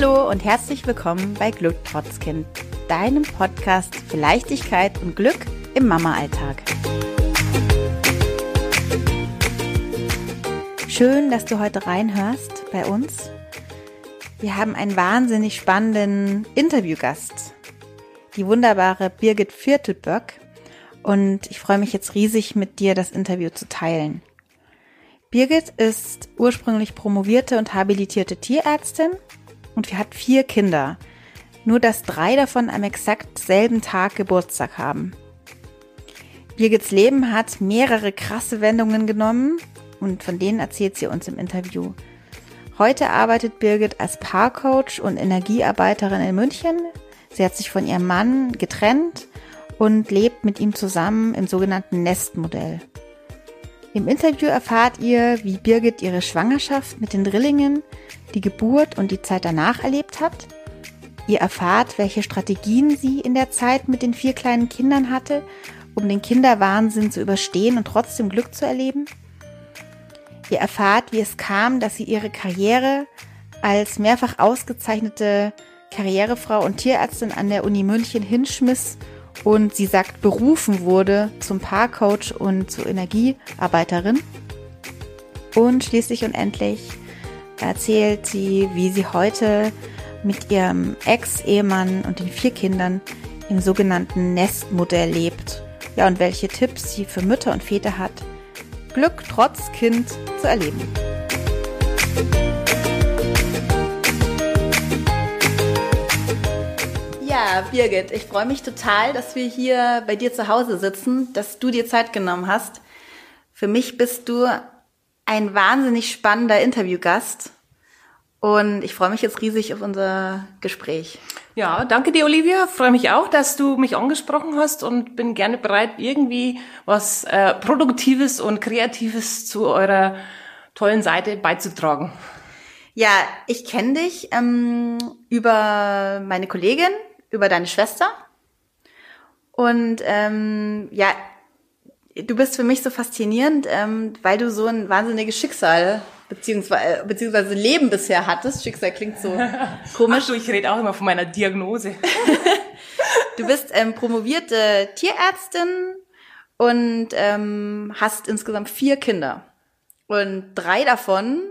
Hallo und herzlich willkommen bei Glück trotz deinem Podcast für Leichtigkeit und Glück im Mama-Alltag. Schön, dass du heute reinhörst bei uns. Wir haben einen wahnsinnig spannenden Interviewgast, die wunderbare Birgit Viertelböck. Und ich freue mich jetzt riesig, mit dir das Interview zu teilen. Birgit ist ursprünglich promovierte und habilitierte Tierärztin und hat vier Kinder. Nur dass drei davon am exakt selben Tag Geburtstag haben. Birgits Leben hat mehrere krasse Wendungen genommen und von denen erzählt sie uns im Interview. Heute arbeitet Birgit als Paarcoach und Energiearbeiterin in München. Sie hat sich von ihrem Mann getrennt und lebt mit ihm zusammen im sogenannten Nestmodell. Im Interview erfahrt ihr, wie Birgit ihre Schwangerschaft mit den Drillingen, die Geburt und die Zeit danach erlebt hat. Ihr erfahrt, welche Strategien sie in der Zeit mit den vier kleinen Kindern hatte, um den Kinderwahnsinn zu überstehen und trotzdem Glück zu erleben. Ihr erfahrt, wie es kam, dass sie ihre Karriere als mehrfach ausgezeichnete Karrierefrau und Tierärztin an der Uni München hinschmiss und sie sagt, berufen wurde zum Paarcoach und zur Energiearbeiterin. Und schließlich und endlich erzählt sie, wie sie heute mit ihrem Ex-Ehemann und den vier Kindern im sogenannten Nestmodell lebt. Ja, und welche Tipps sie für Mütter und Väter hat, Glück trotz Kind zu erleben. Ja, Birgit, ich freue mich total, dass wir hier bei dir zu Hause sitzen, dass du dir Zeit genommen hast. Für mich bist du ein wahnsinnig spannender Interviewgast und ich freue mich jetzt riesig auf unser Gespräch. Ja, danke dir, Olivia. Freue mich auch, dass du mich angesprochen hast und bin gerne bereit, irgendwie was äh, Produktives und Kreatives zu eurer tollen Seite beizutragen. Ja, ich kenne dich ähm, über meine Kollegin, über deine Schwester. Und ähm, ja, du bist für mich so faszinierend, ähm, weil du so ein wahnsinniges Schicksal beziehungsweise, beziehungsweise Leben bisher hattest. Schicksal klingt so komisch. Ach du, ich rede auch immer von meiner Diagnose. du bist ähm, promovierte Tierärztin und ähm, hast insgesamt vier Kinder. Und drei davon,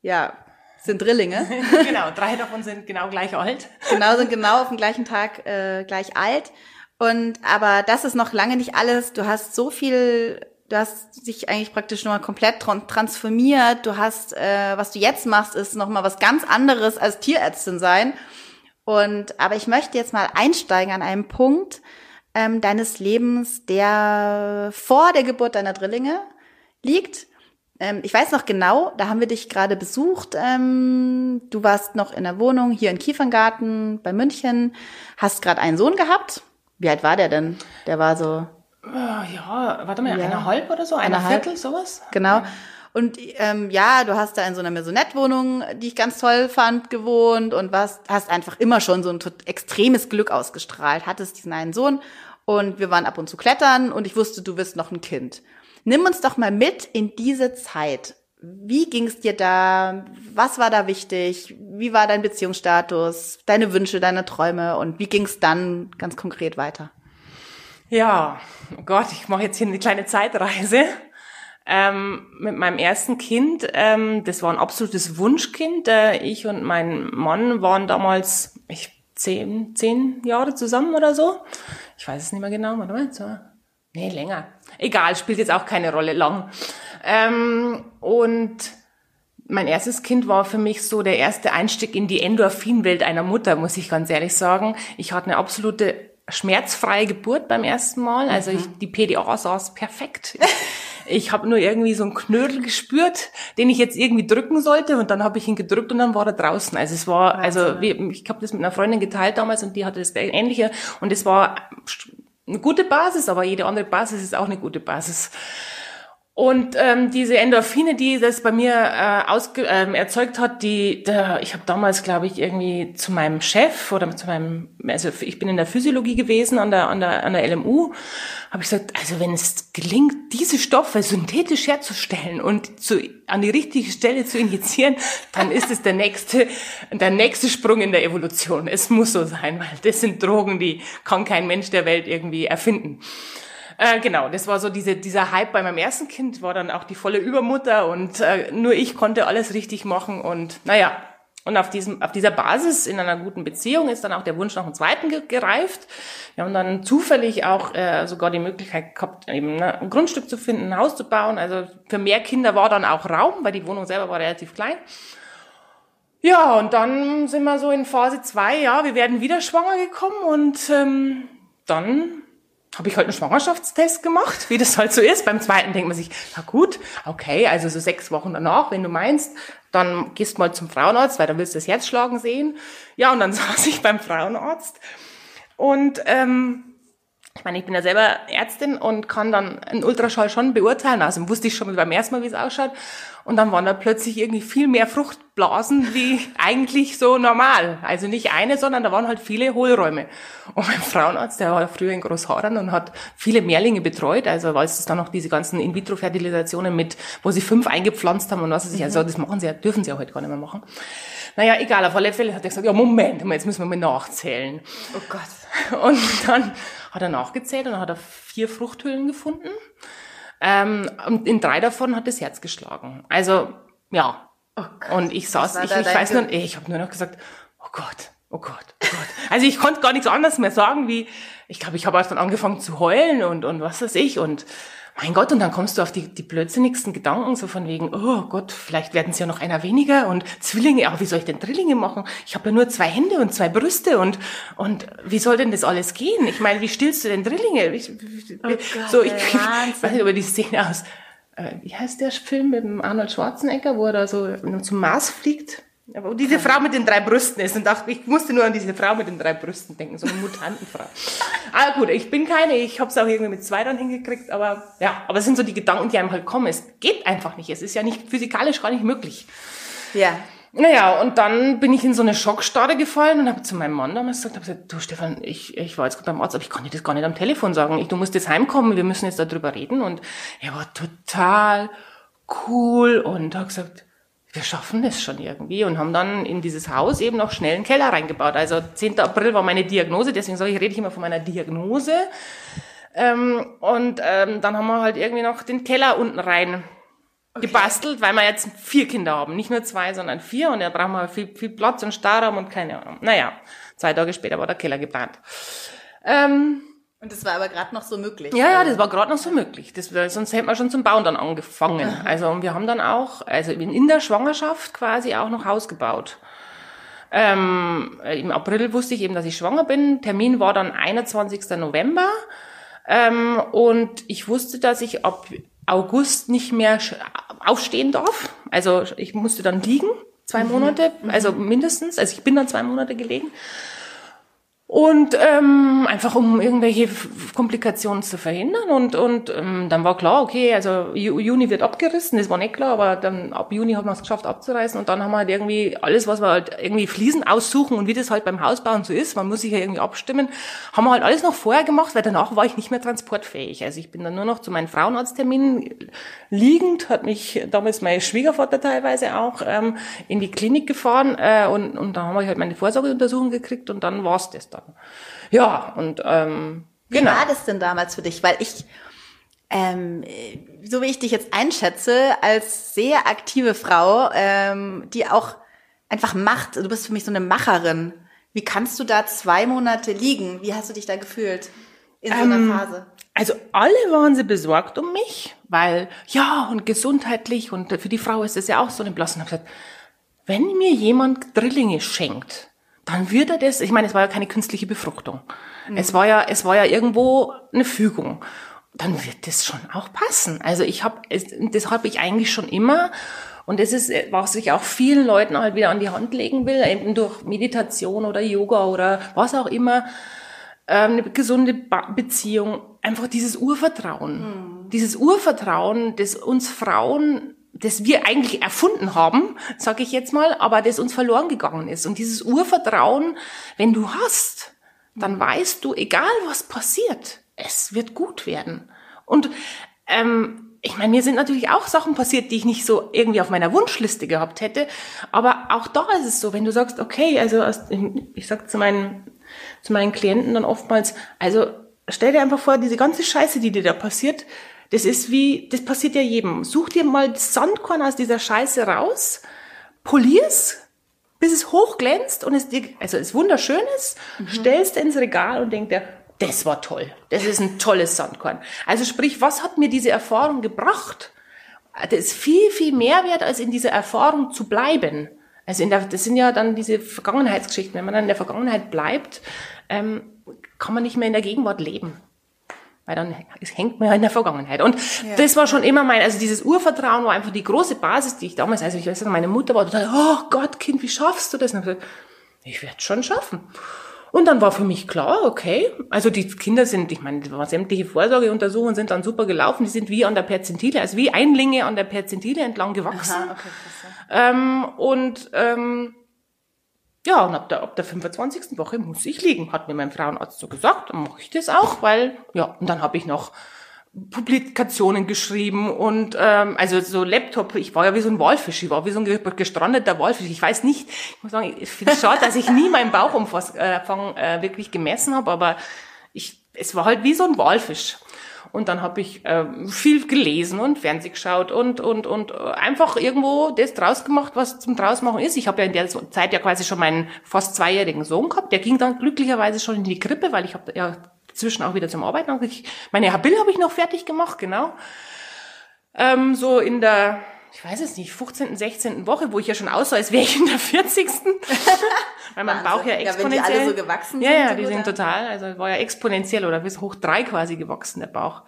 ja, sind Drillinge. genau, drei davon sind genau gleich alt. genau, sind genau auf dem gleichen Tag äh, gleich alt. Und aber das ist noch lange nicht alles. Du hast so viel, du hast dich eigentlich praktisch nochmal komplett transformiert. Du hast, äh, was du jetzt machst, ist nochmal was ganz anderes als Tierärztin sein. Und aber ich möchte jetzt mal einsteigen an einem Punkt ähm, deines Lebens, der vor der Geburt deiner Drillinge liegt ähm, ich weiß noch genau, da haben wir dich gerade besucht. Ähm, du warst noch in der Wohnung hier in Kieferngarten bei München, hast gerade einen Sohn gehabt. Wie alt war der denn? Der war so. Äh, ja, warte mal, ja. eineinhalb oder so, eine Viertel, sowas. Genau. Und ähm, ja, du hast da in so einer Maisonette-Wohnung, die ich ganz toll fand, gewohnt und warst, hast einfach immer schon so ein extremes Glück ausgestrahlt, hattest diesen einen Sohn und wir waren ab und zu klettern und ich wusste, du wirst noch ein Kind. Nimm uns doch mal mit in diese Zeit. Wie ging es dir da? Was war da wichtig? Wie war dein Beziehungsstatus? Deine Wünsche, deine Träume? Und wie ging es dann ganz konkret weiter? Ja, oh Gott, ich mache jetzt hier eine kleine Zeitreise. Ähm, mit meinem ersten Kind, ähm, das war ein absolutes Wunschkind. Äh, ich und mein Mann waren damals ich, zehn, zehn Jahre zusammen oder so. Ich weiß es nicht mehr genau, warte mal, Nee, länger. Egal, spielt jetzt auch keine Rolle lang. Ähm, und mein erstes Kind war für mich so der erste Einstieg in die Endorphinwelt einer Mutter, muss ich ganz ehrlich sagen. Ich hatte eine absolute schmerzfreie Geburt beim ersten Mal. Also ich, mhm. die PDA saß perfekt. Ich habe nur irgendwie so einen Knödel gespürt, den ich jetzt irgendwie drücken sollte und dann habe ich ihn gedrückt und dann war er draußen. Also es war, also ich habe das mit einer Freundin geteilt damals und die hatte das ähnliche und es war eine gute Basis, aber jede andere Basis ist auch eine gute Basis. Und ähm, diese Endorphine, die das bei mir äh, ausge ähm, erzeugt hat, die, der, ich habe damals, glaube ich, irgendwie zu meinem Chef oder zu meinem, also ich bin in der Physiologie gewesen an der an der an der LMU, habe ich gesagt, also wenn es gelingt, diese Stoffe synthetisch herzustellen und zu, an die richtige Stelle zu injizieren, dann ist es der nächste der nächste Sprung in der Evolution. Es muss so sein, weil das sind Drogen, die kann kein Mensch der Welt irgendwie erfinden. Äh, genau, das war so diese, dieser Hype bei meinem ersten Kind, war dann auch die volle Übermutter und äh, nur ich konnte alles richtig machen und naja, und auf, diesem, auf dieser Basis in einer guten Beziehung ist dann auch der Wunsch nach einem zweiten gereift. Wir haben dann zufällig auch äh, sogar die Möglichkeit gehabt, eben ne, ein Grundstück zu finden, ein Haus zu bauen. Also für mehr Kinder war dann auch Raum, weil die Wohnung selber war relativ klein. Ja, und dann sind wir so in Phase zwei. ja, wir werden wieder schwanger gekommen und ähm, dann habe ich halt einen Schwangerschaftstest gemacht, wie das halt so ist. Beim zweiten denkt man sich, na gut, okay, also so sechs Wochen danach, wenn du meinst, dann gehst mal zum Frauenarzt, weil dann willst du das Herz schlagen sehen. Ja, und dann saß ich beim Frauenarzt und ähm, ich meine, ich bin ja selber Ärztin und kann dann einen Ultraschall schon beurteilen. Also wusste ich schon beim ersten Mal, wie es ausschaut. Und dann waren da plötzlich irgendwie viel mehr Fruchtblasen wie eigentlich so normal. Also nicht eine, sondern da waren halt viele Hohlräume. Und mein Frauenarzt, der war früher in Großhadern und hat viele Mehrlinge betreut. Also weil es dann noch diese ganzen In-vitro-Fertilisationen mit, wo sie fünf eingepflanzt haben und was weiß ich. Also das machen sie ja, dürfen sie ja heute gar nicht mehr machen. Naja, egal, auf alle Fälle hat er gesagt, ja, Moment, jetzt müssen wir mal nachzählen. Oh Gott. Und dann hat er nachgezählt und dann hat er vier Fruchthüllen gefunden. Ähm, und in drei davon hat das Herz geschlagen. Also, ja. Oh und ich saß, ich, ich weiß nur, ich habe nur noch gesagt, oh Gott, oh Gott, oh Gott. Also ich konnte gar nichts anderes mehr sagen, wie, ich glaube, ich habe erst dann angefangen zu heulen und, und was weiß ich. Und mein Gott, und dann kommst du auf die, die blödsinnigsten Gedanken, so von wegen, oh Gott, vielleicht werden es ja noch einer weniger und Zwillinge, aber wie soll ich denn Drillinge machen? Ich habe ja nur zwei Hände und zwei Brüste und, und wie soll denn das alles gehen? Ich meine, wie stillst du denn Drillinge? Ich, oh Gott, so, ich, ich weiß nicht, aber die Szene aus, äh, wie heißt der Film mit dem Arnold Schwarzenegger, wo er da so zum Mars fliegt? Aber diese Frau mit den drei Brüsten ist und dachte, ich musste nur an diese Frau mit den drei Brüsten denken, so eine Mutantenfrau. ah gut, ich bin keine, ich habe es auch irgendwie mit zwei dann hingekriegt, aber ja, aber es sind so die Gedanken, die einem halt kommen. Es geht einfach nicht, es ist ja nicht physikalisch gar nicht möglich. Ja. Naja, und dann bin ich in so eine Schockstarre gefallen und habe zu meinem Mann damals gesagt, hab gesagt, du Stefan, ich, ich war jetzt gerade beim Arzt, aber ich kann dir das gar nicht am Telefon sagen. Ich, du musst jetzt heimkommen, wir müssen jetzt darüber reden. Und er war total cool und hat gesagt, wir schaffen das schon irgendwie und haben dann in dieses Haus eben noch schnell einen Keller reingebaut. Also 10. April war meine Diagnose, deswegen sage ich, rede ich immer von meiner Diagnose. Ähm, und ähm, dann haben wir halt irgendwie noch den Keller unten rein okay. gebastelt, weil wir jetzt vier Kinder haben. Nicht nur zwei, sondern vier. Und da brauchen wir viel, viel Platz und Stauraum und keine Ahnung. Naja, zwei Tage später war der Keller geplant. Ähm, und das war aber gerade noch so möglich. Ja, ja, das war gerade noch so möglich. Das, sonst hätten wir schon zum Bauen dann angefangen. Also und wir haben dann auch, also in der Schwangerschaft quasi auch noch Haus gebaut. Ähm, Im April wusste ich eben, dass ich schwanger bin. Termin war dann 21. November. Ähm, und ich wusste, dass ich ab August nicht mehr aufstehen darf. Also ich musste dann liegen, zwei mhm. Monate, also mindestens. Also ich bin dann zwei Monate gelegen. Und ähm, einfach um irgendwelche Komplikationen zu verhindern. Und, und ähm, dann war klar, okay, also Juni wird abgerissen, das war nicht klar, aber dann ab Juni haben wir es geschafft abzureißen. Und dann haben wir halt irgendwie alles, was wir halt irgendwie Fliesen aussuchen und wie das halt beim Hausbauen so ist, man muss sich ja irgendwie abstimmen, haben wir halt alles noch vorher gemacht, weil danach war ich nicht mehr transportfähig. Also ich bin dann nur noch zu meinen Frauenarztterminen liegend, hat mich damals mein Schwiegervater teilweise auch ähm, in die Klinik gefahren äh, und, und da haben wir halt meine Vorsorgeuntersuchung gekriegt und dann war's das dann. Ja, und ähm, wie genau. war das denn damals für dich? Weil ich, ähm, so wie ich dich jetzt einschätze, als sehr aktive Frau, ähm, die auch einfach macht, du bist für mich so eine Macherin. Wie kannst du da zwei Monate liegen? Wie hast du dich da gefühlt in so einer ähm, Phase? Also alle waren sie besorgt um mich, weil ja und gesundheitlich und für die Frau ist es ja auch so eine Blasse. Und gesagt, wenn mir jemand Drillinge schenkt, dann wird er das, ich meine, es war ja keine künstliche Befruchtung. Mhm. Es war ja, es war ja irgendwo eine Fügung. Dann wird das schon auch passen. Also ich habe, das habe ich eigentlich schon immer. Und das ist, was ich auch vielen Leuten halt wieder an die Hand legen will, eben durch Meditation oder Yoga oder was auch immer, ähm, eine gesunde Beziehung, einfach dieses Urvertrauen. Mhm. dieses Urvertrauen, das uns Frauen das wir eigentlich erfunden haben, sage ich jetzt mal, aber das uns verloren gegangen ist. Und dieses Urvertrauen, wenn du hast, dann weißt du, egal was passiert, es wird gut werden. Und ähm, ich meine, mir sind natürlich auch Sachen passiert, die ich nicht so irgendwie auf meiner Wunschliste gehabt hätte. Aber auch da ist es so, wenn du sagst, okay, also ich sag zu meinen, zu meinen Klienten dann oftmals, also stell dir einfach vor, diese ganze Scheiße, die dir da passiert, das ist wie, das passiert ja jedem. Such dir mal das Sandkorn aus dieser Scheiße raus, polier's, bis es hochglänzt und es dir, also es wunderschön ist, mhm. stellst ins Regal und denk dir, das war toll. Das ist ein tolles Sandkorn. Also sprich, was hat mir diese Erfahrung gebracht? Das ist viel, viel mehr wert, als in dieser Erfahrung zu bleiben. Also in der, das sind ja dann diese Vergangenheitsgeschichten. Wenn man dann in der Vergangenheit bleibt, ähm, kann man nicht mehr in der Gegenwart leben. Weil dann hängt man ja in der Vergangenheit. Und ja. das war schon immer mein, also dieses Urvertrauen war einfach die große Basis, die ich damals, also ich weiß nicht, meine Mutter war total, oh Gott, Kind, wie schaffst du das? Und ich, gesagt, ich werde schon schaffen. Und dann war für mich klar, okay, also die Kinder sind, ich meine, sämtliche Vorsorgeuntersuchungen sind dann super gelaufen, die sind wie an der Perzentile, also wie Einlinge an der Perzentile entlang gewachsen. Aha, okay, ähm, und ähm, ja, und ab der, ab der 25. Woche muss ich liegen, hat mir mein Frauenarzt so gesagt. Dann mache ich das auch, weil, ja, und dann habe ich noch Publikationen geschrieben und ähm, also so Laptop, ich war ja wie so ein Walfisch, ich war wie so ein gestrandeter Walfisch. Ich weiß nicht, ich muss sagen, ich finde es schade, dass ich nie meinen Bauchumfang äh, äh, wirklich gemessen habe, aber ich, es war halt wie so ein Walfisch. Und dann habe ich äh, viel gelesen und Fernseh geschaut und, und, und einfach irgendwo das draus gemacht, was zum drausmachen ist. Ich habe ja in der Zeit ja quasi schon meinen fast zweijährigen Sohn gehabt. Der ging dann glücklicherweise schon in die Krippe, weil ich habe ja zwischen auch wieder zum Arbeiten. Meine Habil habe ich noch fertig gemacht, genau. Ähm, so in der ich weiß es nicht, 15., 16. Woche, wo ich ja schon aussah, als wäre ich in der 40. Weil mein Bauch ja exponentiell. Ja, wenn die alle so gewachsen sind. Ja, ja, die sind total, also war ja exponentiell oder bis hoch drei quasi gewachsen, der Bauch.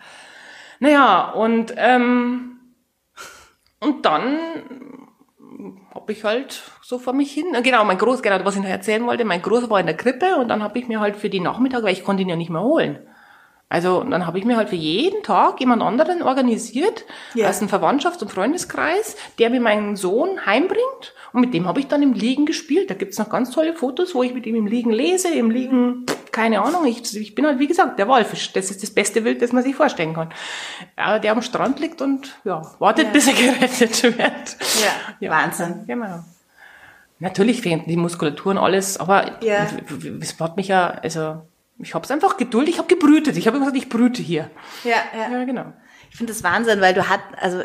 Naja, und, ähm, und dann habe ich halt so vor mich hin. Genau, mein Groß, genau, was ich noch erzählen wollte, mein Großer war in der Krippe und dann habe ich mir halt für die Nachmittag, weil ich konnte ihn ja nicht mehr holen, also dann habe ich mir halt für jeden Tag jemand anderen organisiert, ja. aus einem Verwandtschafts- und Freundeskreis, der mir meinen Sohn heimbringt und mit dem habe ich dann im Liegen gespielt. Da gibt's noch ganz tolle Fotos, wo ich mit ihm im Liegen lese, im Liegen, keine Ahnung, ich, ich bin halt wie gesagt der Walfisch. Das ist das beste Wild, das man sich vorstellen kann. Ja, der am Strand liegt und ja, wartet, ja. bis er gerettet wird. Ja, ja. Wahnsinn. Genau. Natürlich fehlen die Muskulatur und alles, aber ja. es hat mich ja, also ich habe es einfach geduldet, ich habe gebrütet. Ich habe gesagt, ich brüte hier. Ja, ja. ja genau. Ich finde das Wahnsinn, weil du hat, also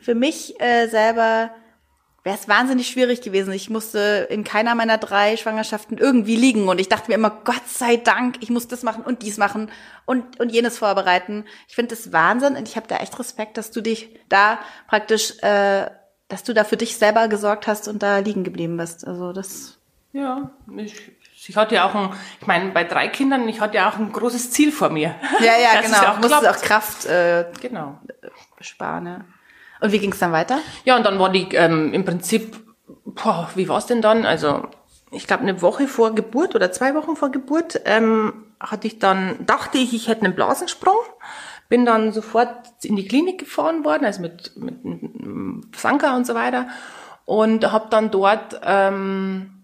für mich äh, selber wäre es wahnsinnig schwierig gewesen. Ich musste in keiner meiner drei Schwangerschaften irgendwie liegen und ich dachte mir immer, Gott sei Dank, ich muss das machen und dies machen und, und jenes vorbereiten. Ich finde das Wahnsinn und ich habe da echt Respekt, dass du dich da praktisch, äh, dass du da für dich selber gesorgt hast und da liegen geblieben bist. Also das. Ja, ich ich hatte ja auch ein, ich meine, bei drei Kindern, ich hatte ja auch ein großes Ziel vor mir. Ja, ja, genau. Auch Musstest auch Kraft äh, genau. sparen. Ja. Und wie ging es dann weiter? Ja, und dann war die ähm, im Prinzip, boah, wie war es denn dann? Also ich glaube eine Woche vor Geburt oder zwei Wochen vor Geburt ähm, hatte ich dann, dachte ich, ich hätte einen Blasensprung. Bin dann sofort in die Klinik gefahren worden, also mit, mit, mit Sanka und so weiter. Und habe dann dort ähm,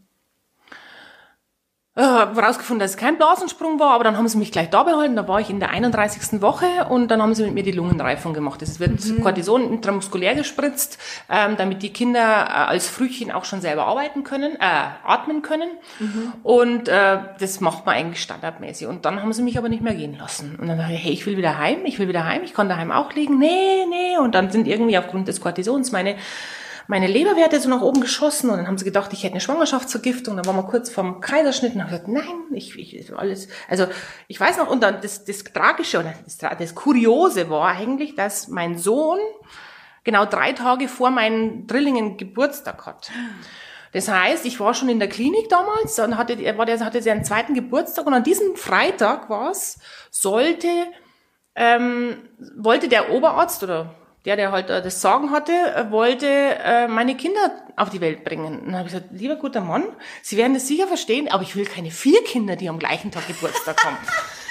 äh, rausgefunden, dass es kein Blasensprung war, aber dann haben sie mich gleich da behalten. Da war ich in der 31. Woche und dann haben sie mit mir die Lungenreifung gemacht. Es wird mhm. Cortison intramuskulär gespritzt, ähm, damit die Kinder äh, als Frühchen auch schon selber arbeiten können, äh, atmen können. Mhm. Und äh, das macht man eigentlich standardmäßig. Und dann haben sie mich aber nicht mehr gehen lassen. Und dann dachte ich, hey, ich will wieder heim, ich will wieder heim, ich kann daheim auch liegen. Nee, nee. Und dann sind irgendwie aufgrund des Cortisons meine meine Leberwerte so nach oben geschossen und dann haben sie gedacht, ich hätte eine Schwangerschaftsvergiftung. Dann waren wir kurz vorm Kaiserschnitt und haben gesagt, nein, ich, ich alles. Also ich weiß noch, und dann das, das Tragische oder das, das Kuriose war eigentlich, dass mein Sohn genau drei Tage vor meinen Drillingen Geburtstag hat. Das heißt, ich war schon in der Klinik damals, dann hatte er war der hatte seinen zweiten Geburtstag und an diesem Freitag war es, sollte ähm, wollte der Oberarzt oder der, der halt das Sagen hatte, äh, wollte äh, meine Kinder auf die Welt bringen. Und dann habe ich gesagt, lieber guter Mann, Sie werden das sicher verstehen, aber ich will keine vier Kinder, die am gleichen Tag Geburtstag haben.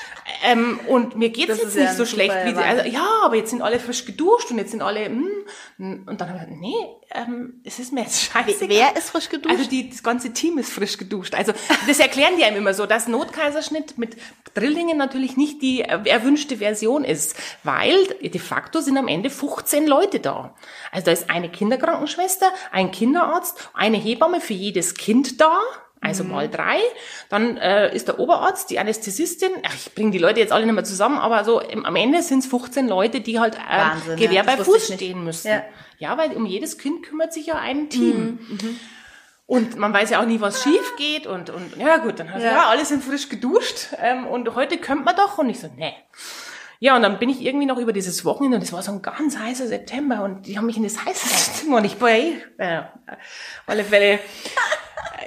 Ähm, und mir geht's Das jetzt nicht ja so schlecht wie sie. Also, ja, aber jetzt sind alle frisch geduscht und jetzt sind alle, hm, und dann habe ich gesagt, nee, ähm, es ist mir jetzt scheiße. Wer ist frisch geduscht? Also die, das ganze Team ist frisch geduscht. Also das erklären die einem immer so, dass Notkaiserschnitt mit Drillingen natürlich nicht die erwünschte Version ist, weil de facto sind am Ende 15 Leute da. Also da ist eine Kinderkrankenschwester, ein Kinderarzt, eine Hebamme für jedes Kind da. Also mal drei. Dann äh, ist der Oberarzt, die Anästhesistin. Ach, ich bringe die Leute jetzt alle nicht mehr zusammen, aber so im, am Ende sind es 15 Leute, die halt äh, Gewehr ja, bei Fuß stehen müssen. Ja. ja, weil um jedes Kind kümmert sich ja ein Team. Mhm, Und man weiß ja auch nie, was schief geht und, und ja gut, dann hat Ja. ja. alle sind frisch geduscht ähm, und heute könnte man doch und ich so, nee. Ja, und dann bin ich irgendwie noch über dieses Wochenende und es war so ein ganz heißer September und die haben mich in das heiße Zimmer und ich war eh, äh, auf alle Fälle,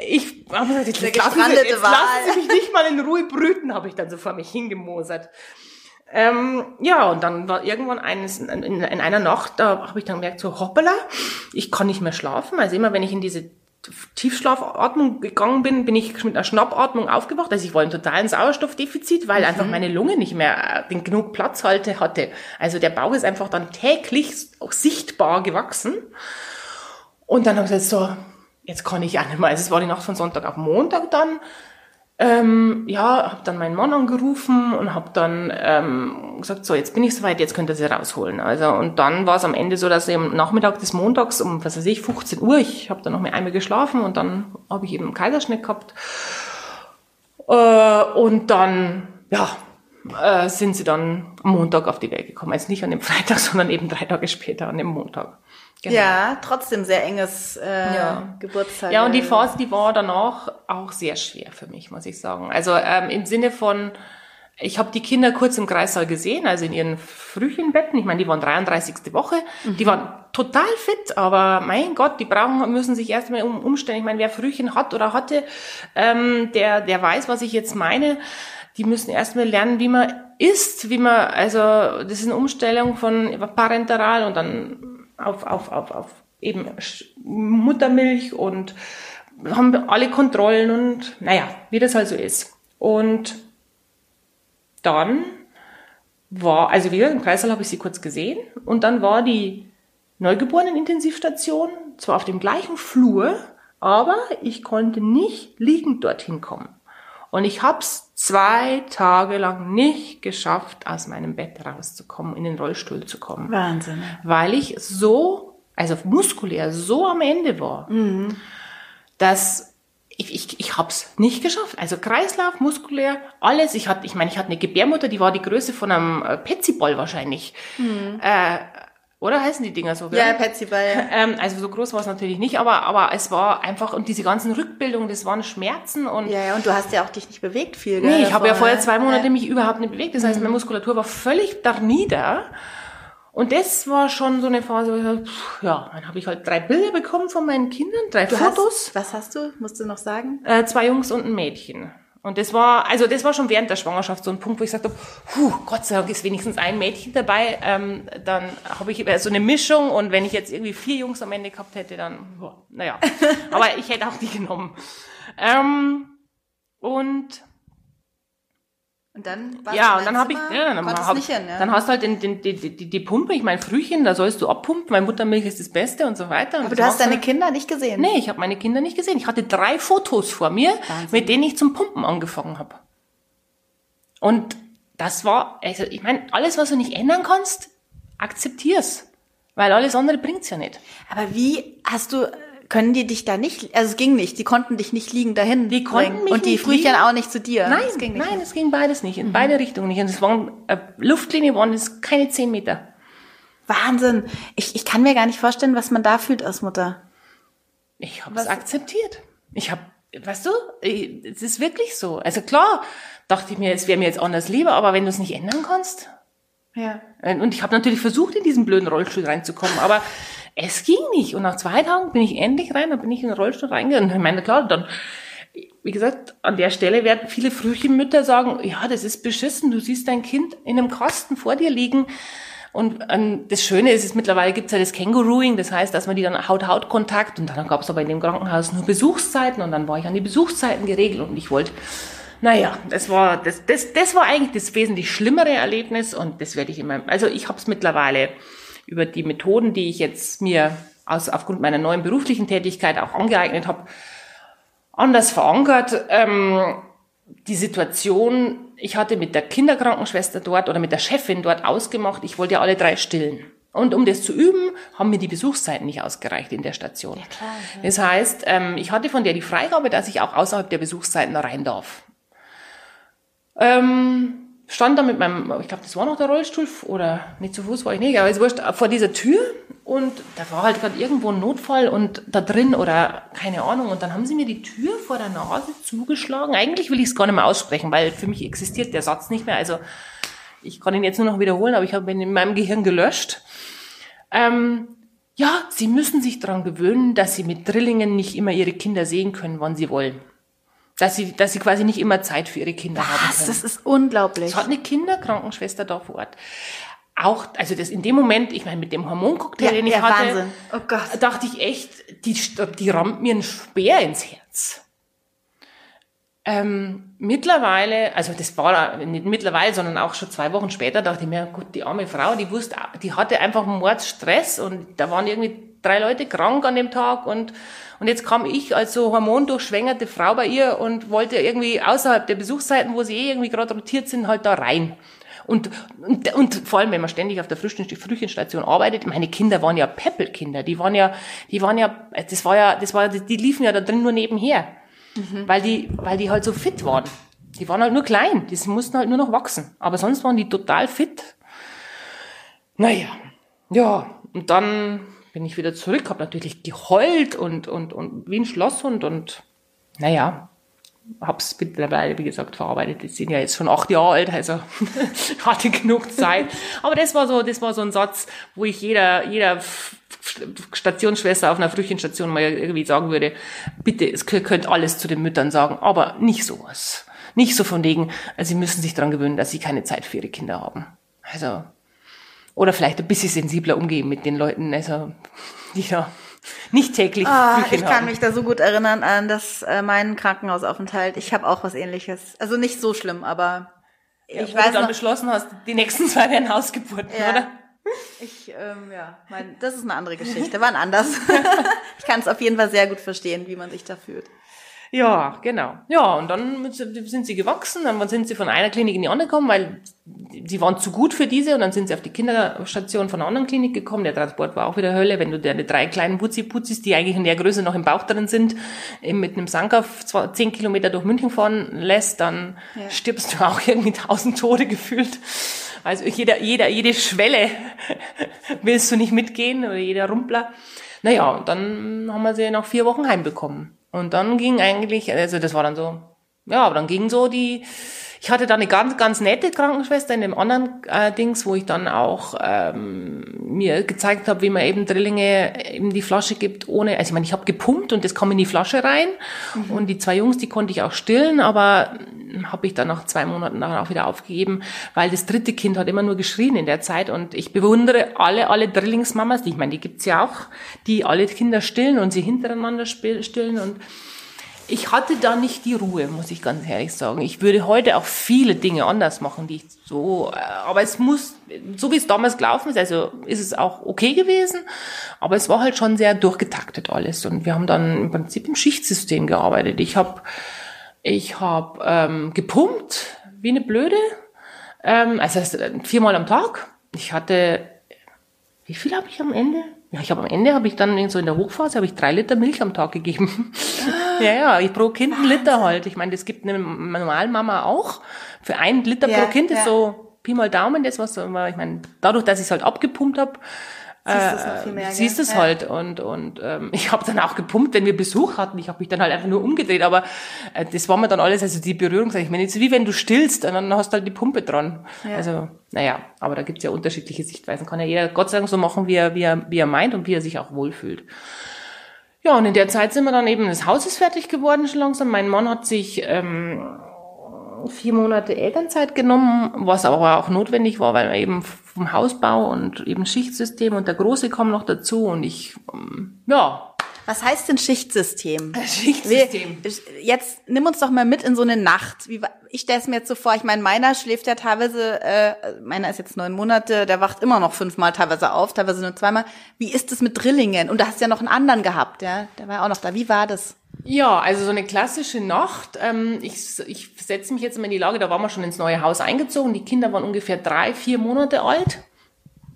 ich habe gesagt, jetzt, Der lassen Sie, jetzt lassen Sie mich nicht mal in Ruhe brüten, habe ich dann so vor mich hingemosert. Ähm, ja, und dann war irgendwann eines, in, in einer Nacht, da habe ich dann gemerkt, so hoppala, ich kann nicht mehr schlafen. Also immer wenn ich in diese Tiefschlafatmung gegangen bin, bin ich mit einer Schnappatmung aufgewacht. Also ich war im totalen Sauerstoffdefizit, weil einfach meine Lunge nicht mehr äh, den genug Platz halte, hatte. Also der Bauch ist einfach dann täglich auch sichtbar gewachsen. Und dann habe ich gesagt, so, jetzt kann ich auch nicht mehr. Also es war die Nacht von Sonntag auf Montag dann. Ähm, ja, habe dann meinen Mann angerufen und habe dann ähm, gesagt, so, jetzt bin ich soweit, jetzt könnt ihr sie rausholen. Also und dann war es am Ende so, dass ich am Nachmittag des Montags um, was weiß ich, 15 Uhr, ich habe dann noch mal einmal geschlafen und dann habe ich eben einen Kaiserschnitt gehabt. Äh, und dann, ja, äh, sind sie dann am Montag auf die Welt gekommen. Also nicht an dem Freitag, sondern eben drei Tage später an dem Montag. Genau. Ja, trotzdem sehr enges äh, Ja. Geburtstag. Ja, und die Phase, die war danach auch sehr schwer für mich, muss ich sagen. Also ähm, im Sinne von, ich habe die Kinder kurz im Kreissaal gesehen, also in ihren Frühchenbetten. Ich meine, die waren 33. Woche. Die waren total fit, aber mein Gott, die brauchen, müssen sich erstmal um, umstellen. Ich meine, wer Frühchen hat oder hatte, ähm, der, der weiß, was ich jetzt meine. Die müssen erstmal lernen, wie man isst, wie man, also das ist eine Umstellung von parenteral und dann auf, auf, auf, auf eben Muttermilch und haben alle Kontrollen und naja, wie das halt so ist. Und dann war, also wieder im Kreißsaal habe ich sie kurz gesehen und dann war die Neugeborenen-Intensivstation zwar auf dem gleichen Flur, aber ich konnte nicht liegend dorthin kommen. Und ich habe es zwei Tage lang nicht geschafft, aus meinem Bett rauszukommen, in den Rollstuhl zu kommen Wahnsinn. weil ich so, also muskulär so am Ende war, dass ich, ich, ich hab's nicht geschafft. Also Kreislauf, muskulär, alles. Ich hatte, ich meine, ich hatte eine Gebärmutter, die war die Größe von einem äh, Petsyball wahrscheinlich. Äh, oder heißen die Dinger so? gell? Ja, Patsy Ball. Ähm, also so groß war es natürlich nicht, aber, aber es war einfach, und diese ganzen Rückbildungen, das waren Schmerzen und Ja, ja, und du hast ja auch dich nicht bewegt viel, gell? Nee, ich habe ja vorher zwei Monate Ja. mich überhaupt nicht bewegt. Das heißt, meine Muskulatur war völlig darnieder. Und das war schon so eine Phase, wo ich dachte, pff, ja, dann habe ich halt drei Bilder bekommen von meinen Kindern, drei Du Fotos, hast, was hast du? Musst du noch sagen? äh, zwei Jungs und ein Mädchen. Und das war, also das war schon während der Schwangerschaft so ein Punkt, wo ich sagte, puh, Gott sei Dank ist wenigstens ein Mädchen dabei. Ähm, dann habe ich so eine Mischung und wenn ich jetzt irgendwie vier Jungs am Ende gehabt hätte, dann, boah, naja. Aber ich hätte auch die genommen. Ähm, und Und dann warst ja, du und dann im habe ich, ja, dann, hab, hin, ja. dann hast du halt den, den, die, die, die Pumpe, ich mein Frühchen, da sollst du abpumpen, weil Muttermilch ist das Beste und so weiter. Und Aber du hast deine Kinder nicht gesehen. Nee, ich habe meine Kinder nicht gesehen. Ich hatte drei Fotos vor mir, Wahnsinn. mit denen ich zum Pumpen angefangen habe. Und das war, also ich meine, alles, was du nicht ändern kannst, akzeptier's. Weil alles andere bringt's ja nicht. Aber wie hast du, können die dich da nicht, also es ging nicht, die konnten dich nicht liegen dahin. Die konnten bringen. mich Und die Frühchen liegen. auch nicht zu dir. Nein, das ging nicht. nein, es ging beides nicht, in beide Richtungen nicht. Und es waren, äh, Luftlinie waren es keine zehn Meter. Wahnsinn. Ich, ich kann mir gar nicht vorstellen, was man da fühlt als Mutter. Ich habe es akzeptiert. Ich habe, weißt du, ich- es ist wirklich so. Also klar, dachte ich mir, es wäre mir jetzt anders lieber, aber wenn du es nicht ändern kannst. Ja. Und ich habe natürlich versucht, in diesen blöden Rollstuhl reinzukommen, aber es ging nicht. Und nach zwei Tagen bin ich endlich rein, dann bin ich in den Rollstuhl reingegangen. Ich meine, klar, dann, wie gesagt, an der Stelle werden viele Frühchenmütter sagen, ja, das ist beschissen, du siehst dein Kind in einem Kasten vor dir liegen. Und ähm, das Schöne ist, ist mittlerweile gibt es ja das Kängurooing, das heißt, dass man die dann Haut-Haut-Kontakt und dann gab es aber in dem Krankenhaus nur Besuchszeiten und dann war ich an die Besuchszeiten geregelt und ich wollte Naja, das war, das, das, das war eigentlich das wesentlich schlimmere Erlebnis und das werde ich immer, also ich habe es mittlerweile über die Methoden, die ich jetzt mir aus, aufgrund meiner neuen beruflichen Tätigkeit auch angeeignet habe, anders verankert. Ähm, die Situation, ich hatte mit der Kinderkrankenschwester dort oder mit der Chefin dort ausgemacht, ich wollte ja alle drei stillen. Und um das zu üben, haben mir die Besuchszeiten nicht ausgereicht in der Station. Ja, klar, ja. Das heißt, ähm, ich hatte von der die Freigabe, dass ich auch außerhalb der Besuchszeiten rein darf. Ähm, stand da mit meinem, ich glaube, das war noch der Rollstuhl oder nicht zu Fuß war ich nicht, aber es war vor dieser Tür und da war halt gerade irgendwo ein Notfall und da drin oder keine Ahnung und dann haben sie mir die Tür vor der Nase zugeschlagen. Eigentlich will ich es gar nicht mehr aussprechen, weil für mich existiert der Satz nicht mehr. Also ich kann ihn jetzt nur noch wiederholen, aber ich habe ihn in meinem Gehirn gelöscht. Ähm, ja, Sie müssen sich daran gewöhnen, dass Sie mit Drillingen nicht immer Ihre Kinder sehen können, wann Sie wollen. Dass Sie, dass Sie quasi nicht immer Zeit für Ihre Kinder Was? haben können. Das ist unglaublich. Es hat eine Kinderkrankenschwester da vor Ort. Auch, also das in dem Moment, ich meine, mit dem Hormoncocktail, ja, den ich ja, hatte, Wahnsinn. Oh Gott. dachte ich echt, die, die rammt mir einen Speer ins Herz. Ähm, mittlerweile, also das war nicht mittlerweile, sondern auch schon zwei Wochen später, dachte ich mir, gut, die arme Frau, die wusste, die hatte einfach Mordstress und da waren irgendwie drei Leute krank an dem Tag und, und jetzt kam ich als so hormondurchschwängerte Frau bei ihr und wollte irgendwie außerhalb der Besuchszeiten, wo sie eh irgendwie gerade rotiert sind, halt da rein. Und, und, und vor allem, wenn man ständig auf der Frühchenstation arbeitet, meine Kinder waren ja Peppelkinder, die waren ja, die waren ja, das war ja, das war, die liefen ja da drin nur nebenher mhm. weil, die, weil die halt so fit waren. Die waren halt nur klein, die mussten halt nur noch wachsen. Aber sonst waren die total fit. Naja, ja, und dann bin ich wieder zurück, habe natürlich geheult und, und, und wie ein Schlosshund und naja, hab's mittlerweile, wie gesagt, verarbeitet. Die sind ja jetzt schon acht Jahre alt, also hatte genug Zeit. Aber das war so, das war so ein Satz, wo ich jeder, jeder Stationsschwester auf einer Frühchenstation mal irgendwie sagen würde, bitte, es könnt alles zu den Müttern sagen, aber nicht sowas. Nicht so von wegen, also sie müssen sich daran gewöhnen, dass sie keine Zeit für ihre Kinder haben. Also, oder vielleicht ein bisschen sensibler umgehen mit den Leuten, also, die ja nicht täglich. Ah, ich kann haben. mich da so gut erinnern an das äh, meinen Krankenhausaufenthalt. Ich habe auch was ähnliches. Also nicht so schlimm, aber ja, ich weiß du dann noch, beschlossen hast, die nächsten zwei werden Hausgeburten, ja. oder? Ich, ähm, ja, mein, das ist eine andere Geschichte, waren anders. ich kann es auf jeden Fall sehr gut verstehen, wie man sich da fühlt. Ja, genau. Ja, und dann sind sie gewachsen, dann sind sie von einer Klinik in die andere gekommen, weil sie waren zu gut für diese und dann sind sie auf die Kinderstation von einer anderen Klinik gekommen. Der Transport war auch wieder Hölle, wenn du deine drei kleinen Putzi-Putzis, die eigentlich in der Größe noch im Bauch drin sind, mit einem Sanker zehn Kilometer durch München fahren lässt, dann ja. stirbst du auch irgendwie tausend Tode gefühlt. Also jeder, jeder, jede Schwelle willst du nicht mitgehen oder jeder Rumpler. Naja, und dann haben wir sie nach vier Wochen heimbekommen. Und dann ging eigentlich, also das war dann so, ja, aber dann ging so die, ich hatte da eine ganz, ganz nette Krankenschwester in dem anderen äh, Dings, wo ich dann auch ähm, mir gezeigt habe, wie man eben Drillinge eben die Flasche gibt, ohne, also ich meine, ich habe gepumpt und das kam in die Flasche rein. Mhm. Und die zwei Jungs, die konnte ich auch stillen, aber habe ich dann nach zwei Monaten dann auch wieder aufgegeben, weil das dritte Kind hat immer nur geschrien in der Zeit. Und ich bewundere alle, alle Drillingsmamas, die, ich meine, die gibt's ja auch, die alle Kinder stillen und sie hintereinander stillen und ich hatte da nicht die Ruhe, muss ich ganz ehrlich sagen. Ich würde heute auch viele Dinge anders machen, die ich so, äh, aber es muss, so wie es damals gelaufen ist, also ist es auch okay gewesen, aber es war halt schon sehr durchgetaktet alles und wir haben dann im Prinzip im Schichtsystem gearbeitet. Ich habe ich hab, ähm, gepumpt wie eine Blöde, ähm, also viermal am Tag. Ich hatte, wie viel habe ich am Ende? Ja, ich habe am Ende habe ich dann so in der Hochphase habe ich drei Liter Milch am Tag gegeben. Ja, ja, ich pro Kind einen Liter halt. Ich meine, das gibt eine Normalmama auch. Für ein Liter ja, pro Kind ja. ist so Pi mal Daumen das, was ich meine, dadurch, dass ich es halt abgepumpt habe, siehst du es noch viel mehr. Siehst es ja. halt und und ähm, ich habe dann auch gepumpt, wenn wir Besuch hatten. Ich habe mich dann halt einfach nur umgedreht, aber äh, das war mir dann alles, also die Berührung, ich meine, jetzt wie wenn du stillst, und dann hast du halt die Pumpe dran. Ja. Also naja, aber da gibt's ja unterschiedliche Sichtweisen. Kann ja jeder Gott sei Dank so machen, wie er, wie er, wie er meint und wie er sich auch wohlfühlt. Ja, und in der Zeit sind wir dann eben, das Haus ist fertig geworden schon langsam. Mein Mann hat sich ähm, vier Monate Elternzeit genommen, was aber auch notwendig war, weil wir eben vom Hausbau und eben Schichtsystem und der Große kommen noch dazu und ich, ähm, ja, Was heißt denn Schichtsystem? Schichtsystem. Jetzt nimm uns doch mal mit in so eine Nacht. Wie, ich stelle es mir jetzt so vor, ich meine, meiner schläft ja teilweise, äh, meiner ist jetzt neun Monate, der wacht immer noch fünfmal teilweise auf, teilweise nur zweimal. Wie ist es mit Drillingen? Und da hast du ja noch einen anderen gehabt, ja? Der war auch noch da. Wie war das? Ja, also so eine klassische Nacht. Ähm, ich ich setze mich jetzt mal in die Lage, da waren wir schon ins neue Haus eingezogen. Die Kinder waren ungefähr drei, vier Monate alt.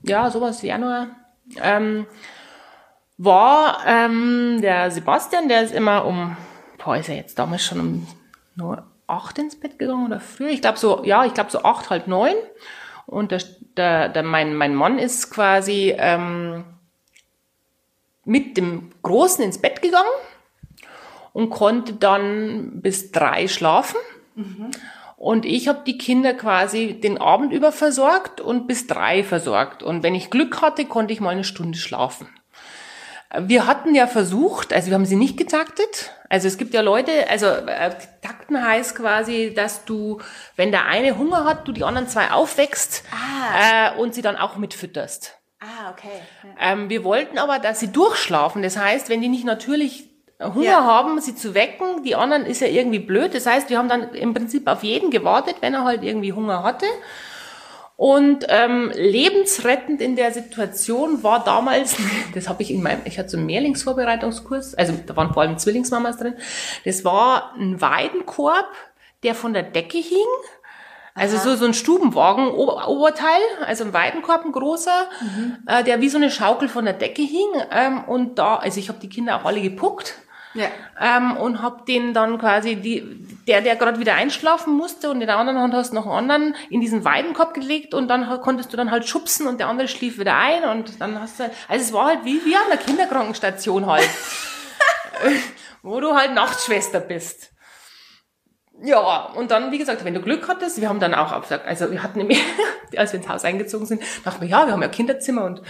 Ja, sowas wie Januar. Ähm, war ähm, der Sebastian, der ist immer um, boah, ist er jetzt damals schon um nur acht ins Bett gegangen oder früher? Ich glaube so, ja, ich glaube so acht, halb neun. Und der, der, der, mein, mein Mann ist quasi ähm, mit dem Großen ins Bett gegangen und konnte dann bis drei schlafen. Mhm. Und ich habe die Kinder quasi den Abend über versorgt und bis drei versorgt. Und wenn ich Glück hatte, konnte ich mal eine Stunde schlafen. Wir hatten ja versucht, also wir haben sie nicht getaktet. Also es gibt ja Leute, also äh, takten heißt quasi, dass du, wenn der eine Hunger hat, du die anderen zwei aufwächst ah. äh, und sie dann auch mitfütterst. Ah, okay. Ja. Ähm, wir wollten aber, dass sie durchschlafen. Das heißt, wenn die nicht natürlich Hunger ja. haben, sie zu wecken, die anderen ist ja irgendwie blöd. Das heißt, wir haben dann im Prinzip auf jeden gewartet, wenn er halt irgendwie Hunger hatte. Und ähm, lebensrettend in der Situation war damals, das habe ich in meinem, ich hatte so einen Mehrlingsvorbereitungskurs, also da waren vor allem Zwillingsmamas drin, das war ein Weidenkorb, der von der Decke hing. Also so, so ein Stubenwagen Oberteil, also ein Weidenkorb, ein großer, mhm. äh, der wie so eine Schaukel von der Decke hing. Ähm, und da, also ich habe die Kinder auch alle gepuckt. Ja. Ähm, und hab den dann quasi, die, der, der gerade wieder einschlafen musste und in der anderen Hand hast du noch einen anderen in diesen Weidenkorb gelegt und dann konntest du dann halt schubsen und der andere schlief wieder ein und dann hast du, also es war halt wie, wie an der Kinderkrankenstation halt. wo du halt Nachtschwester bist. Ja, und dann, wie gesagt, wenn du Glück hattest, wir haben dann auch abgesagt, also wir hatten nämlich, als wir ins Haus eingezogen sind, dachten wir, ja, wir haben ja Kinderzimmer und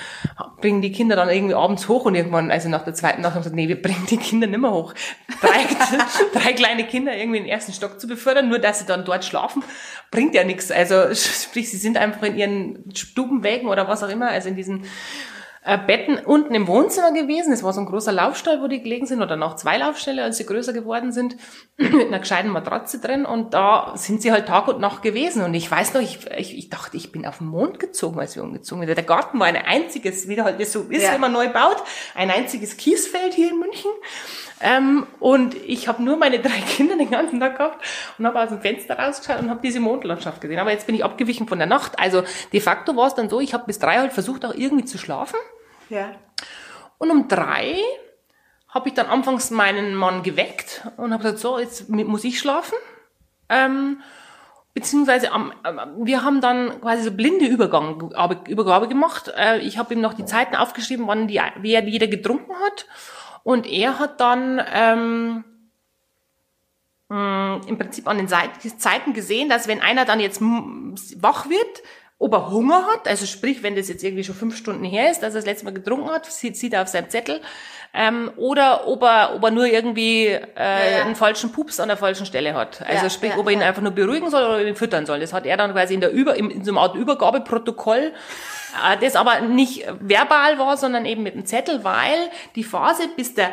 bringen die Kinder dann irgendwie abends hoch und irgendwann, also nach der zweiten Nacht haben wir gesagt, nee, wir bringen die Kinder nicht mehr hoch. Drei, drei kleine Kinder irgendwie in den ersten Stock zu befördern, nur dass sie dann dort schlafen, bringt ja nichts. Also sprich, sie sind einfach in ihren Stubenwägen oder was auch immer, also in diesen äh, Betten unten im Wohnzimmer gewesen. Es war so ein großer Laufstall, wo die gelegen sind, oder noch zwei Laufställe, als sie größer geworden sind, mit einer gescheiten Matratze drin. Und da sind sie halt Tag und Nacht gewesen. Und ich weiß noch, ich, ich, ich dachte, ich bin auf den Mond gezogen, als wir umgezogen sind. Der Garten war ein einziges, wie halt das so ist, ja. wenn man neu baut, ein einziges Kiesfeld hier in München. Ähm, und ich habe nur meine drei Kinder den ganzen Tag gehabt und habe aus dem Fenster rausgeschaut und habe diese Mondlandschaft gesehen. Aber jetzt bin ich abgewichen von der Nacht. Also de facto war es dann so, ich habe bis drei halt versucht, auch irgendwie zu schlafen. Ja. Und um drei habe ich dann anfangs meinen Mann geweckt und habe gesagt, so, jetzt muss ich schlafen. Ähm, beziehungsweise am, wir haben dann quasi so blinde Übergang, Übergabe gemacht. Äh, ich habe ihm noch die Zeiten aufgeschrieben, wann die, wer jeder getrunken hat. Und er hat dann ähm, mh, im Prinzip an den Zeiten gesehen, dass wenn einer dann jetzt wach wird, ob er Hunger hat, also sprich, wenn das jetzt irgendwie schon fünf Stunden her ist, dass er das letzte Mal getrunken hat, sieht, sieht er auf seinem Zettel, ähm, oder ob er, ob er nur irgendwie äh, ja, ja. einen falschen Pups an der falschen Stelle hat. Also ja, sprich, ob er ihn einfach nur beruhigen soll oder ihn füttern soll. Das hat er dann quasi in der Über, in, in so einer Art Übergabeprotokoll, das aber nicht verbal war, sondern eben mit einem Zettel, weil die Phase, bis der,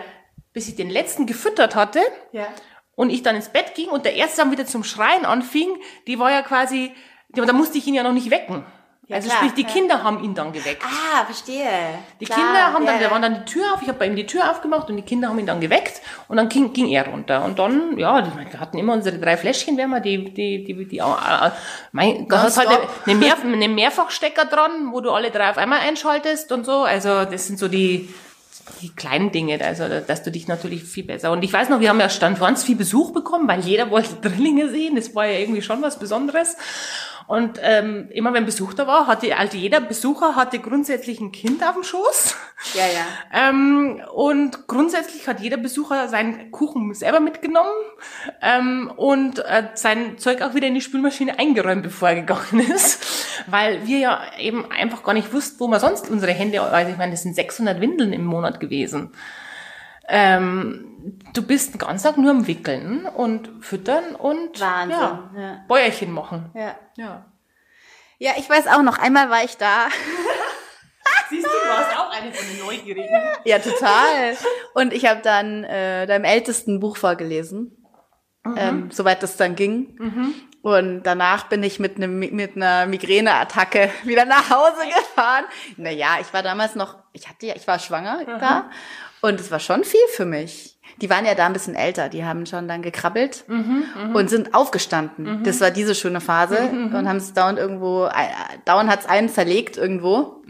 bis ich den letzten gefüttert hatte, ja. und ich dann ins Bett ging und der erste dann wieder zum Schreien anfing, die war ja quasi da musste ich ihn ja noch nicht wecken. Ja, also klar, sprich, die Kinder haben ihn dann geweckt. Ah, verstehe. Die klar, Kinder haben dann, ja, da waren dann die Tür auf, ich habe bei ihm die Tür aufgemacht und die Kinder haben ihn dann geweckt und dann ging, ging er runter. Und dann, ja, wir hatten immer unsere drei Fläschchen, wenn wir die, die, die, die, äh, mein, da hast halt eine, Mehr, eine Mehrfachstecker dran, wo du alle drei auf einmal einschaltest und so. Also das sind so die, die kleinen Dinge, also dass du dich natürlich viel besser. Und ich weiß noch, wir haben ja stand ganz viel Besuch bekommen, weil jeder wollte Drillinge sehen. Das war ja irgendwie schon was Besonderes. Und ähm, immer wenn Besuch da war, hatte also jeder Besucher hatte grundsätzlich ein Kind auf dem Schoß. Ja, ja. ähm, und grundsätzlich hat jeder Besucher seinen Kuchen selber mitgenommen ähm, und äh, sein Zeug auch wieder in die Spülmaschine eingeräumt, bevor er gegangen ist. Weil wir ja eben einfach gar nicht wussten, wo wir sonst unsere Hände, also ich meine, das sind 600 Windeln im Monat gewesen. Ähm, du bist den ganzen Tag nur am Wickeln und füttern und Wahnsinn, ja, ja. Bäuerchen machen. Ja. Ja. Ja, ich weiß auch noch, einmal war ich da. Siehst du, du warst auch eine von den Neugierigen. Ja, total. Und ich habe dann äh, deinem ältesten Buch vorgelesen, mhm. ähm, soweit das dann ging. Mhm. Und danach bin ich mit, einem mit einer Migräneattacke wieder nach Hause gefahren. Naja, ich war damals noch, ich hatte ja, ich war schwanger mhm. da und es war schon viel für mich. Die waren ja da ein bisschen älter, die haben schon dann gekrabbelt mhm, und sind aufgestanden. Mhm. Das war diese schöne Phase mhm, und haben es dauernd irgendwo, äh, dauernd hat es einen zerlegt irgendwo.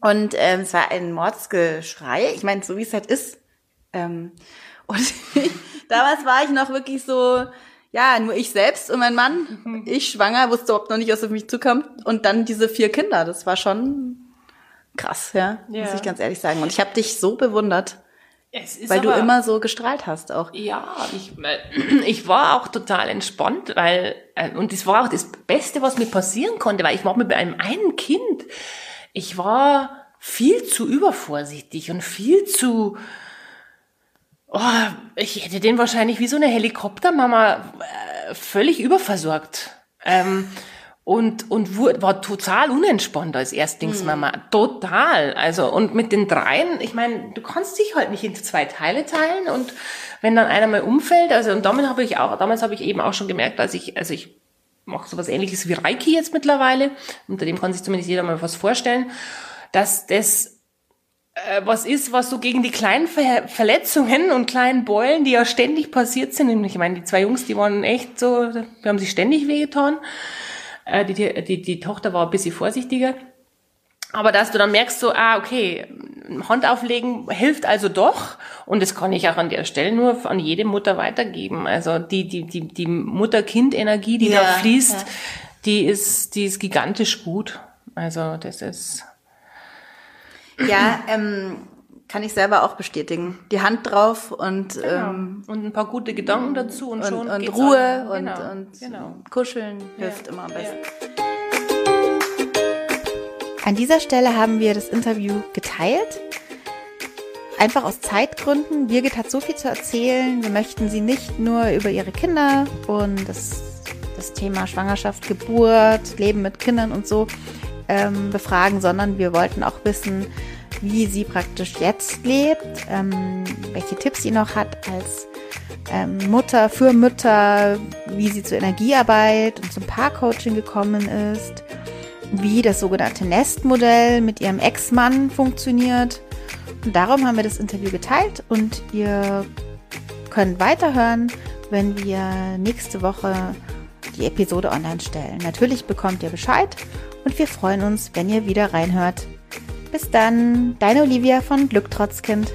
Und ähm, es war ein Mordsgeschrei. Ich meine, so wie es halt ist. Ähm, und damals war ich noch wirklich so, ja, nur ich selbst und mein Mann, ich schwanger, wusste überhaupt noch nicht, was auf mich zukam. Und dann diese vier Kinder, das war schon krass, ja, ja. muss ich ganz ehrlich sagen. Und ich habe dich so bewundert. Weil aber, du immer so gestrahlt hast auch. Ja, ich, äh, ich war auch total entspannt, weil, äh, und das war auch das Beste, was mir passieren konnte, weil ich war mit einem einen Kind, ich war viel zu übervorsichtig und viel zu, Oh, ich hätte den wahrscheinlich wie so eine Helikoptermama äh, völlig überversorgt. Ähm, und und wurde, war total unentspannt als Erstlingsmama. Mhm. Total. Also, und mit den dreien, ich meine, du kannst dich halt nicht in zwei Teile teilen und wenn dann einer mal umfällt, also und damit habe ich auch, damals habe ich eben auch schon gemerkt, dass ich, also ich mache sowas ähnliches wie Reiki jetzt mittlerweile, unter dem kann sich zumindest jeder mal was vorstellen, dass das äh, was ist, was so gegen die kleinen Ver Verletzungen und kleinen Beulen, die ja ständig passiert sind, ich meine, die zwei Jungs, die waren echt so, die haben sich ständig wehgetan. Äh, die, die, die Tochter war ein bisschen vorsichtiger. Aber dass du dann merkst so, ah, okay, Hand auflegen hilft also doch. Und das kann ich auch an der Stelle nur an jede Mutter weitergeben. Also die, die, die, die Mutter-Kind-Energie, die ja, da fließt, ja. die ist, die ist gigantisch gut. Also das ist, ja, ähm, kann ich selber auch bestätigen. Die Hand drauf und genau. ähm, und ein paar gute Gedanken dazu und, und schon und Ruhe und, genau. und genau. Kuscheln hilft ja. immer am besten. Ja. An dieser Stelle haben wir das Interview geteilt. Einfach aus Zeitgründen. Birgit hat so viel zu erzählen. Wir möchten sie nicht nur über ihre Kinder und das, das Thema Schwangerschaft, Geburt, Leben mit Kindern und so ähm, befragen, sondern wir wollten auch wissen, wie sie praktisch jetzt lebt, ähm, welche Tipps sie noch hat als ähm, Mutter für Mütter, wie sie zur Energiearbeit und zum Paarcoaching gekommen ist, wie das sogenannte Nestmodell mit ihrem Ex-Mann funktioniert. Und darum haben wir das Interview geteilt und ihr könnt weiterhören, wenn wir nächste Woche die Episode online stellen. Natürlich bekommt ihr Bescheid und wir freuen uns, wenn ihr wieder reinhört. Bis dann, deine Olivia von Glück trotz Kind.